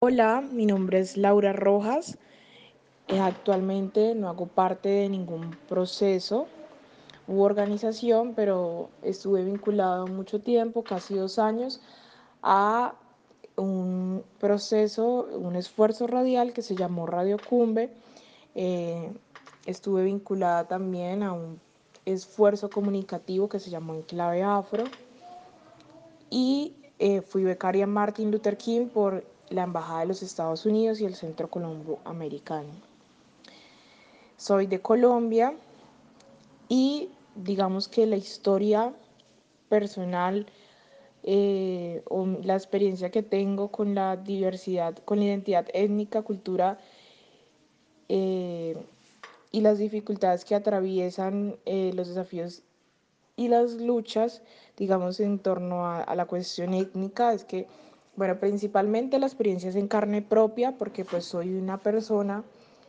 Hola, mi nombre es Laura Rojas. Eh, actualmente no hago parte de ningún proceso u organización, pero estuve vinculado mucho tiempo, casi dos años, a un proceso, un esfuerzo radial que se llamó Radio Cumbe. Eh, estuve vinculada también a un esfuerzo comunicativo que se llamó Enclave Afro y eh, fui becaria Martin Luther King por la Embajada de los Estados Unidos y el Centro Colombo Americano. Soy de Colombia y digamos que la historia personal eh, o la experiencia que tengo con la diversidad, con la identidad étnica, cultura eh, y las dificultades que atraviesan eh, los desafíos y las luchas, digamos, en torno a, a, la cuestión étnica, es que, bueno, principalmente la experiencia es en carne propia, porque pues soy una persona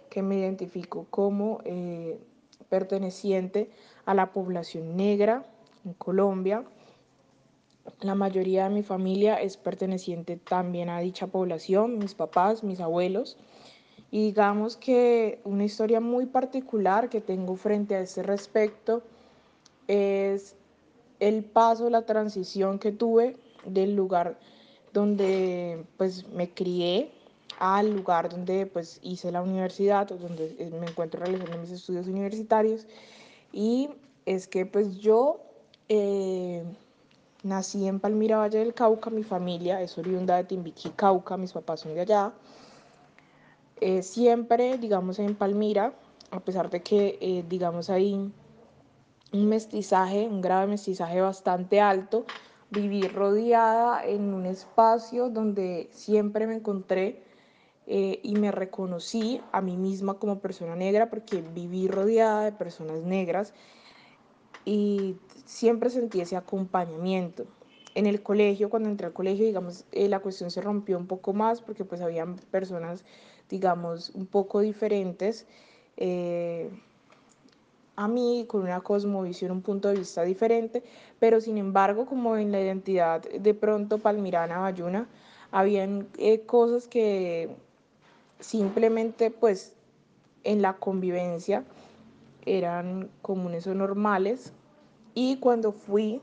que me identifico como eh, perteneciente a la población negra en Colombia. La mayoría de mi familia es perteneciente también a dicha población, mis papás, mis abuelos. Y digamos que una historia muy particular que tengo frente a este respecto es el paso, la transición que tuve del lugar donde pues me crié al lugar donde pues hice la universidad, donde me encuentro realizando mis estudios universitarios. Y es que pues yo eh, nací en Palmira, Valle del Cauca, mi familia es oriunda de Timbiquí, Cauca, mis papás son de allá. Eh, siempre, digamos, en Palmira, a pesar de que, eh, digamos, hay un mestizaje, un grave mestizaje bastante alto, viví rodeada en un espacio donde siempre me encontré eh, y me reconocí a mí misma como persona negra porque viví rodeada de personas negras y siempre sentí ese acompañamiento. En el colegio, cuando entré al colegio, digamos, eh, la cuestión se rompió un poco más porque pues habían personas, digamos, un poco diferentes. Eh, a mí con una cosmovisión, un punto de vista diferente, pero sin embargo, como en la identidad de pronto palmirana, bayuna, habían eh, cosas que simplemente pues en la convivencia eran comunes o normales. Y cuando fui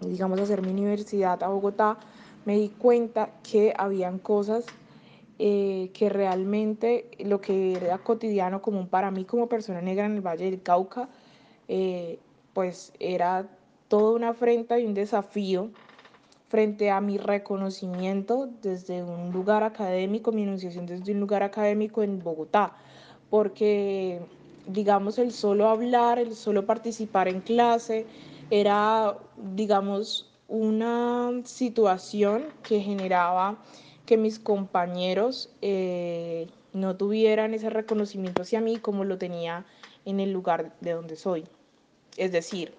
digamos a hacer mi universidad a Bogotá me di cuenta que habían cosas eh, que realmente lo que era cotidiano común para mí como persona negra en el Valle del Cauca, eh, pues era toda una afrenta y un desafío frente a mi reconocimiento desde un lugar académico, mi enunciación desde un lugar académico en Bogotá, porque digamos el solo hablar, el solo participar en clase, era digamos una situación que generaba que mis compañeros eh, no tuvieran ese reconocimiento hacia mí como lo tenía en el lugar de donde soy. Es decir,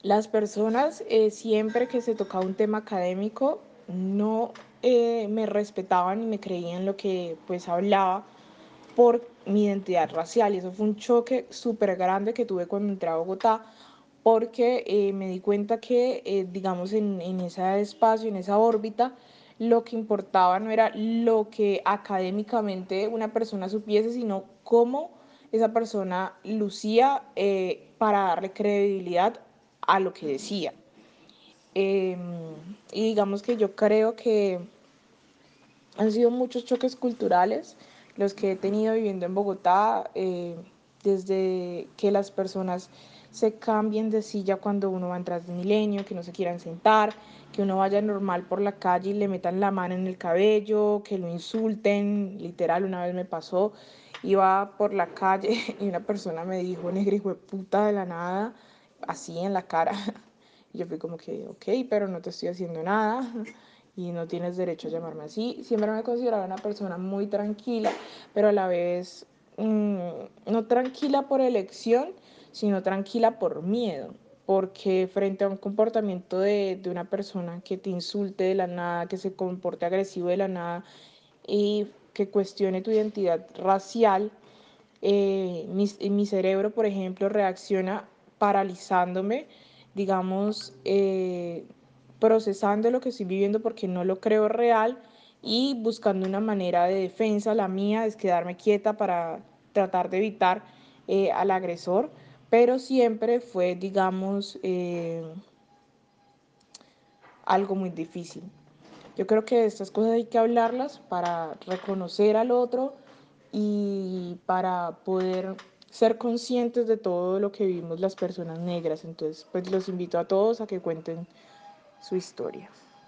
las personas eh, siempre que se tocaba un tema académico no eh, me respetaban y me creían lo que pues hablaba por mi identidad racial y eso fue un choque súper grande que tuve cuando entré a Bogotá porque me di cuenta que digamos en, en ese espacio, en esa órbita, lo que importaba no era lo que académicamente una persona supiese, sino cómo esa persona lucía eh, para darle credibilidad a lo que decía. Eh, y digamos que yo creo que han sido muchos choques culturales los que he tenido viviendo en Bogotá, eh, desde que las personas se cambien de silla cuando uno va a entrar de milenio, que no se quieran sentar, que uno vaya normal por la calle y le metan la mano en el cabello, que lo insulten, literal, una vez me pasó, iba por la calle y una persona me dijo, negra hijo de puta de la nada, así en la cara. Y yo fui como que, ok, pero no te estoy haciendo nada y no tienes derecho a llamarme así. Siempre me consideraba una persona muy tranquila, pero a la vez mmm, no tranquila por elección, sino tranquila por miedo porque frente a un comportamiento de, de, una persona que te insulte de la nada, que se comporte agresivo de la nada y que cuestione tu identidad racial, eh, mi, mi, cerebro, por ejemplo, reacciona paralizándome, digamos, eh, procesando lo que estoy viviendo porque no lo creo real y buscando una manera de defensa, la mía es quedarme quieta para tratar de evitar eh, al agresor, pero siempre fue, digamos, eh, algo muy difícil. Yo creo que estas cosas hay que hablarlas para reconocer al otro y para poder ser conscientes de todo lo que vivimos las personas negras. Entonces, pues los invito a todos a que cuenten su historia.